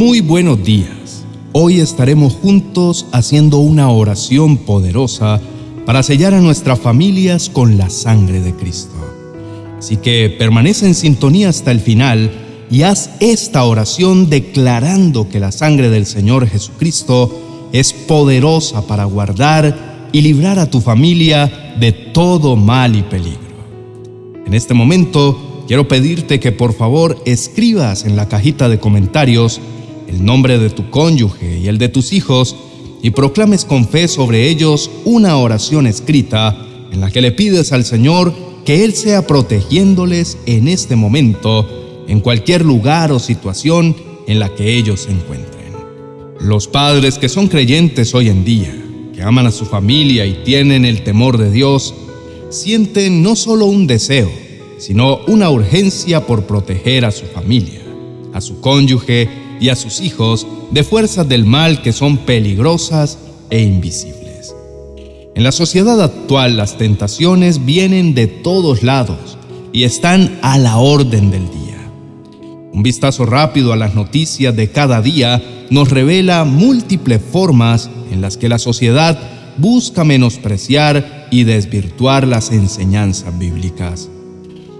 Muy buenos días. Hoy estaremos juntos haciendo una oración poderosa para sellar a nuestras familias con la sangre de Cristo. Así que permanece en sintonía hasta el final y haz esta oración declarando que la sangre del Señor Jesucristo es poderosa para guardar y librar a tu familia de todo mal y peligro. En este momento quiero pedirte que por favor escribas en la cajita de comentarios el nombre de tu cónyuge y el de tus hijos, y proclames con fe sobre ellos una oración escrita en la que le pides al Señor que Él sea protegiéndoles en este momento, en cualquier lugar o situación en la que ellos se encuentren. Los padres que son creyentes hoy en día, que aman a su familia y tienen el temor de Dios, sienten no solo un deseo, sino una urgencia por proteger a su familia, a su cónyuge y a sus hijos de fuerzas del mal que son peligrosas e invisibles. En la sociedad actual las tentaciones vienen de todos lados y están a la orden del día. Un vistazo rápido a las noticias de cada día nos revela múltiples formas en las que la sociedad busca menospreciar y desvirtuar las enseñanzas bíblicas.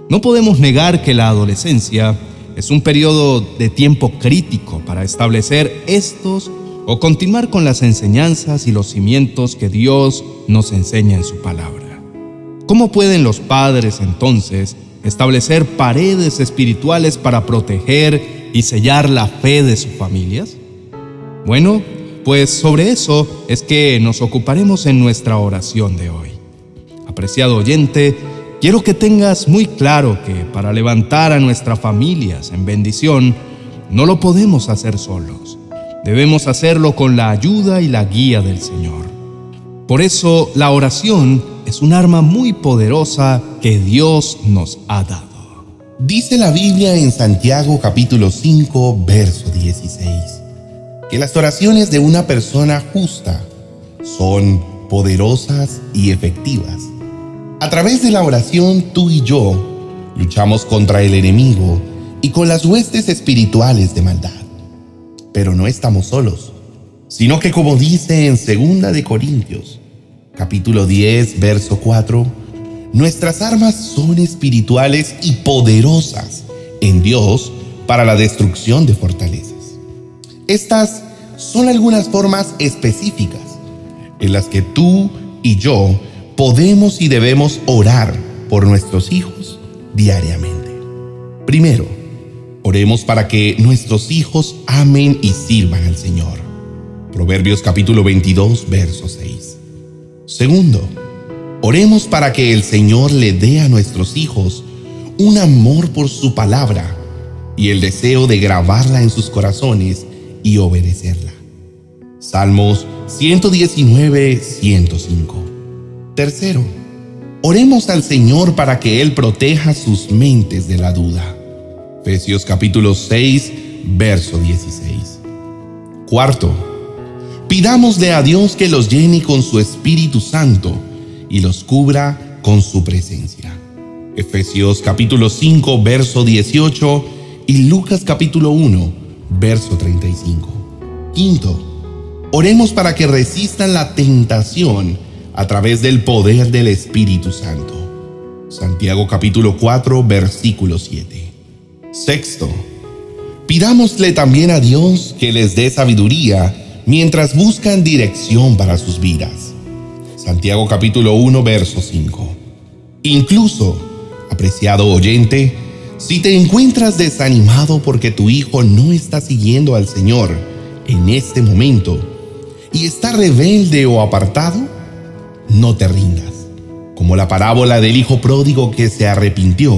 No podemos negar que la adolescencia es un periodo de tiempo crítico para establecer estos o continuar con las enseñanzas y los cimientos que Dios nos enseña en su palabra. ¿Cómo pueden los padres entonces establecer paredes espirituales para proteger y sellar la fe de sus familias? Bueno, pues sobre eso es que nos ocuparemos en nuestra oración de hoy. Apreciado oyente, Quiero que tengas muy claro que para levantar a nuestras familias en bendición, no lo podemos hacer solos. Debemos hacerlo con la ayuda y la guía del Señor. Por eso la oración es un arma muy poderosa que Dios nos ha dado. Dice la Biblia en Santiago capítulo 5, verso 16, que las oraciones de una persona justa son poderosas y efectivas a través de la oración, tú y yo luchamos contra el enemigo y con las huestes espirituales de maldad. Pero no estamos solos, sino que como dice en 2 de Corintios, capítulo 10, verso 4, nuestras armas son espirituales y poderosas en Dios para la destrucción de fortalezas. Estas son algunas formas específicas en las que tú y yo podemos y debemos orar por nuestros hijos diariamente. Primero, oremos para que nuestros hijos amen y sirvan al Señor. Proverbios capítulo 22, verso 6. Segundo, oremos para que el Señor le dé a nuestros hijos un amor por su palabra y el deseo de grabarla en sus corazones y obedecerla. Salmos 119, 105. Tercero, oremos al Señor para que Él proteja sus mentes de la duda. Efesios capítulo 6, verso 16. Cuarto, pidámosle a Dios que los llene con su Espíritu Santo y los cubra con su presencia. Efesios capítulo 5, verso 18 y Lucas capítulo 1, verso 35. Quinto, oremos para que resistan la tentación a través del poder del Espíritu Santo. Santiago capítulo 4, versículo 7. Sexto, pidámosle también a Dios que les dé sabiduría mientras buscan dirección para sus vidas. Santiago capítulo 1, verso 5. Incluso, apreciado oyente, si te encuentras desanimado porque tu hijo no está siguiendo al Señor en este momento y está rebelde o apartado, no te rindas. Como la parábola del hijo pródigo que se arrepintió,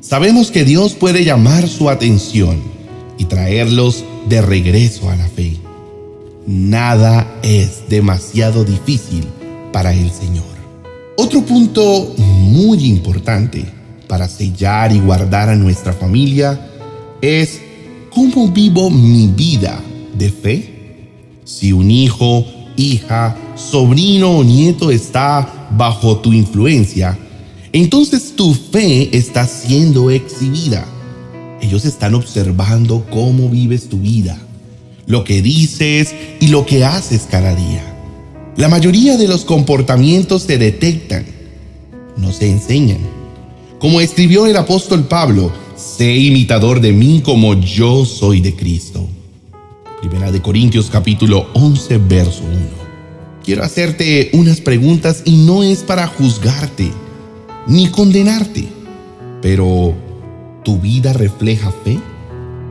sabemos que Dios puede llamar su atención y traerlos de regreso a la fe. Nada es demasiado difícil para el Señor. Otro punto muy importante para sellar y guardar a nuestra familia es cómo vivo mi vida de fe. Si un hijo hija, sobrino o nieto está bajo tu influencia, entonces tu fe está siendo exhibida. Ellos están observando cómo vives tu vida lo que dices y lo que haces cada día. La mayoría de los comportamientos se detectan, no se enseñan. Como escribió el apóstol Pablo, sé imitador de mí como yo soy de Cristo. Primera de Corintios capítulo 11, verso 1. Quiero hacerte unas preguntas y no es para juzgarte ni condenarte, pero ¿tu vida refleja fe?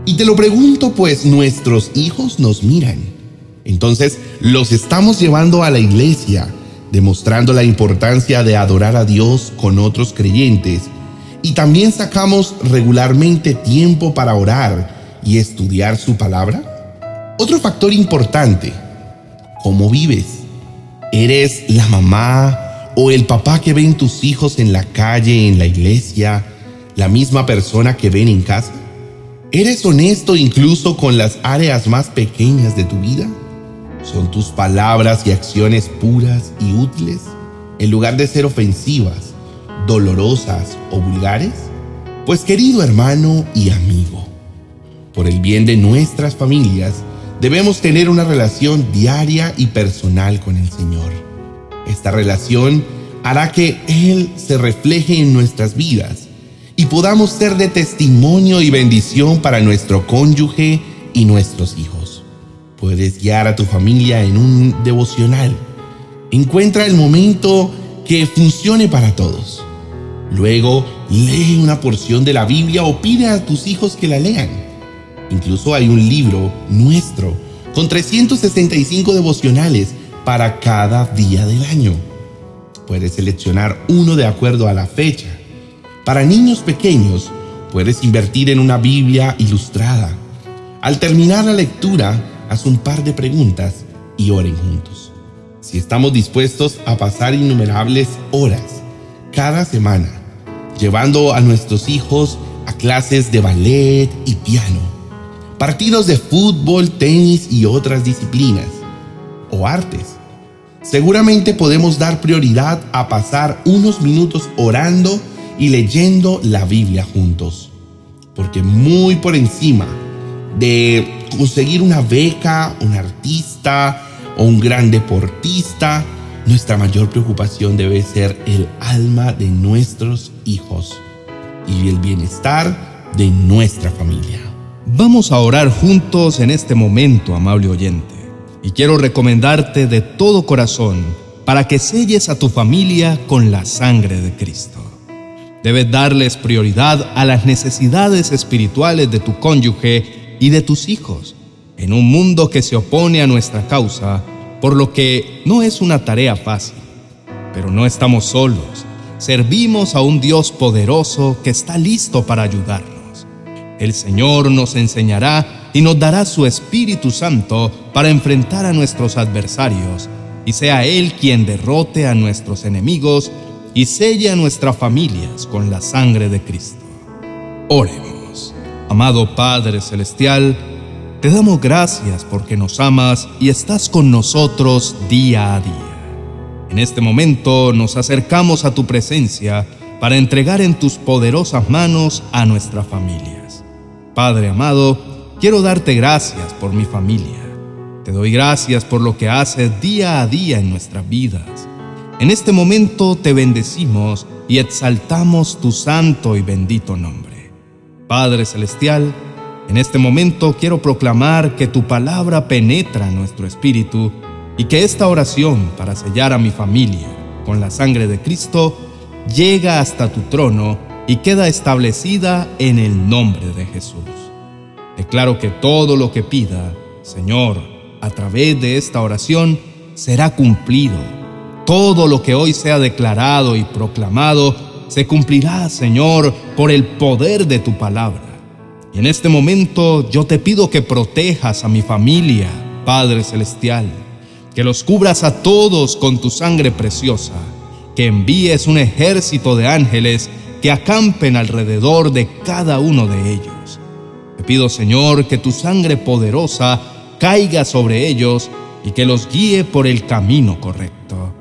Y te lo pregunto pues nuestros hijos nos miran. Entonces los estamos llevando a la iglesia, demostrando la importancia de adorar a Dios con otros creyentes y también sacamos regularmente tiempo para orar y estudiar su palabra? Otro factor importante, ¿cómo vives? ¿Eres la mamá o el papá que ven tus hijos en la calle, en la iglesia, la misma persona que ven en casa? ¿Eres honesto incluso con las áreas más pequeñas de tu vida? ¿Son tus palabras y acciones puras y útiles en lugar de ser ofensivas? dolorosas o vulgares? Pues querido hermano y amigo, por el bien de nuestras familias, debemos tener una relación diaria y personal con el Señor. Esta relación hará que Él se refleje en nuestras vidas y podamos ser de testimonio y bendición para nuestro cónyuge y nuestros hijos. Puedes guiar a tu familia en un devocional. Encuentra el momento que funcione para todos. Luego, lee una porción de la Biblia o pide a tus hijos que la lean. Incluso hay un libro nuestro con 365 devocionales para cada día del año. Puedes seleccionar uno de acuerdo a la fecha. Para niños pequeños, puedes invertir en una Biblia ilustrada. Al terminar la lectura, haz un par de preguntas y oren juntos. Si estamos dispuestos a pasar innumerables horas cada semana llevando a nuestros hijos a clases de ballet y piano, partidos de fútbol, tenis y otras disciplinas, o artes. Seguramente podemos dar prioridad a pasar unos minutos orando y leyendo la Biblia juntos, porque muy por encima de conseguir una beca, un artista o un gran deportista, nuestra mayor preocupación debe ser el alma de nuestros hijos y el bienestar de nuestra familia. Vamos a orar juntos en este momento, amable oyente. Y quiero recomendarte de todo corazón para que selles a tu familia con la sangre de Cristo. Debes darles prioridad a las necesidades espirituales de tu cónyuge y de tus hijos. En un mundo que se opone a nuestra causa, por lo que no es una tarea fácil. Pero no estamos solos, servimos a un Dios poderoso que está listo para ayudarnos. El Señor nos enseñará y nos dará su Espíritu Santo para enfrentar a nuestros adversarios, y sea Él quien derrote a nuestros enemigos y selle a nuestras familias con la sangre de Cristo. Oremos. Amado Padre Celestial, te damos gracias porque nos amas y estás con nosotros día a día. En este momento nos acercamos a tu presencia para entregar en tus poderosas manos a nuestras familias. Padre amado, quiero darte gracias por mi familia. Te doy gracias por lo que haces día a día en nuestras vidas. En este momento te bendecimos y exaltamos tu santo y bendito nombre. Padre Celestial, en este momento quiero proclamar que tu palabra penetra en nuestro espíritu y que esta oración para sellar a mi familia con la sangre de Cristo llega hasta tu trono y queda establecida en el nombre de Jesús. Declaro que todo lo que pida, Señor, a través de esta oración, será cumplido. Todo lo que hoy sea declarado y proclamado se cumplirá, Señor, por el poder de tu palabra. Y en este momento yo te pido que protejas a mi familia, Padre Celestial, que los cubras a todos con tu sangre preciosa, que envíes un ejército de ángeles que acampen alrededor de cada uno de ellos. Te pido, Señor, que tu sangre poderosa caiga sobre ellos y que los guíe por el camino correcto.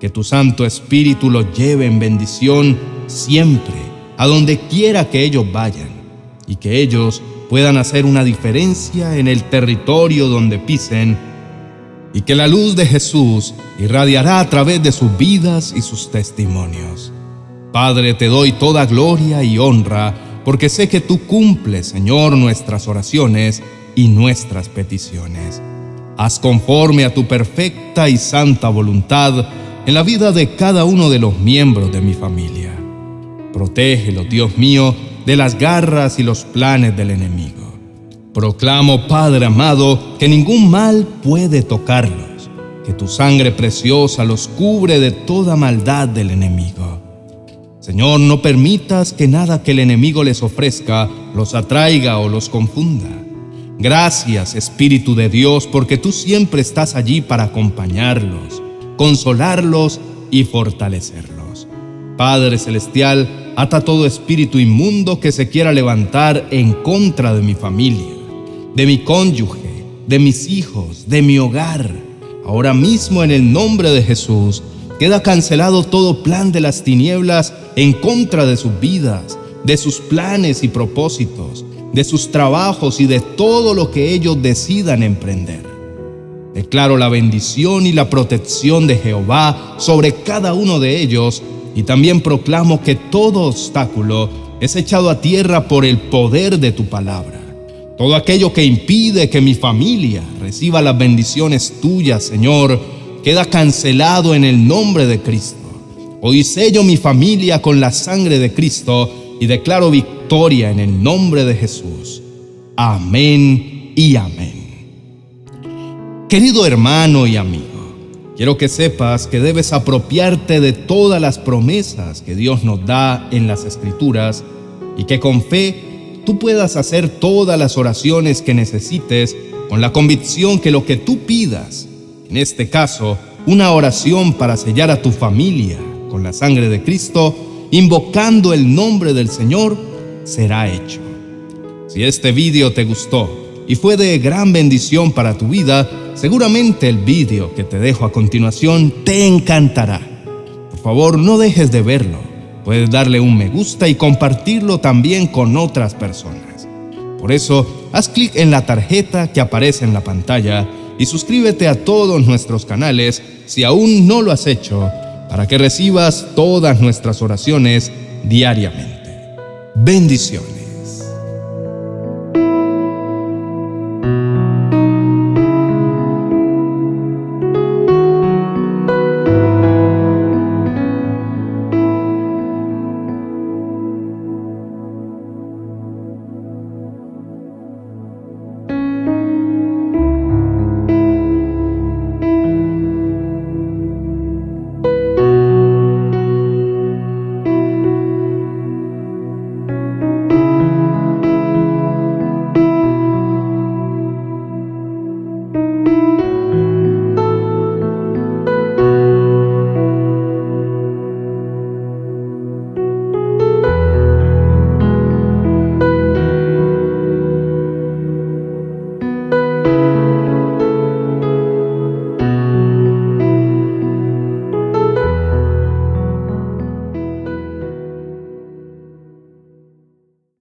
Que tu Santo Espíritu los lleve en bendición siempre, a donde quiera que ellos vayan y que ellos puedan hacer una diferencia en el territorio donde pisen y que la luz de Jesús irradiará a través de sus vidas y sus testimonios. Padre, te doy toda gloria y honra porque sé que tú cumples, Señor, nuestras oraciones y nuestras peticiones. Haz conforme a tu perfecta y santa voluntad en la vida de cada uno de los miembros de mi familia. Protégelo, Dios mío, de las garras y los planes del enemigo. Proclamo, Padre amado, que ningún mal puede tocarlos, que tu sangre preciosa los cubre de toda maldad del enemigo. Señor, no permitas que nada que el enemigo les ofrezca los atraiga o los confunda. Gracias, Espíritu de Dios, porque tú siempre estás allí para acompañarlos, consolarlos y fortalecerlos. Padre Celestial, ata todo espíritu inmundo que se quiera levantar en contra de mi familia, de mi cónyuge, de mis hijos, de mi hogar. Ahora mismo en el nombre de Jesús, queda cancelado todo plan de las tinieblas en contra de sus vidas, de sus planes y propósitos, de sus trabajos y de todo lo que ellos decidan emprender. Declaro la bendición y la protección de Jehová sobre cada uno de ellos y también proclamo que todo obstáculo es echado a tierra por el poder de tu palabra. Todo aquello que impide que mi familia reciba las bendiciones tuyas, Señor, queda cancelado en el nombre de Cristo. Hoy sello mi familia con la sangre de Cristo y declaro victoria en el nombre de Jesús. Amén y amén. Querido hermano y amigo, quiero que sepas que debes apropiarte de todas las promesas que Dios nos da en las Escrituras y que con fe tú puedas hacer todas las oraciones que necesites con la convicción que lo que tú pidas, en este caso, una oración para sellar a tu familia, con la sangre de Cristo, invocando el nombre del Señor, será hecho. Si este vídeo te gustó y fue de gran bendición para tu vida, seguramente el vídeo que te dejo a continuación te encantará. Por favor, no dejes de verlo. Puedes darle un me gusta y compartirlo también con otras personas. Por eso, haz clic en la tarjeta que aparece en la pantalla y suscríbete a todos nuestros canales si aún no lo has hecho para que recibas todas nuestras oraciones diariamente. Bendiciones.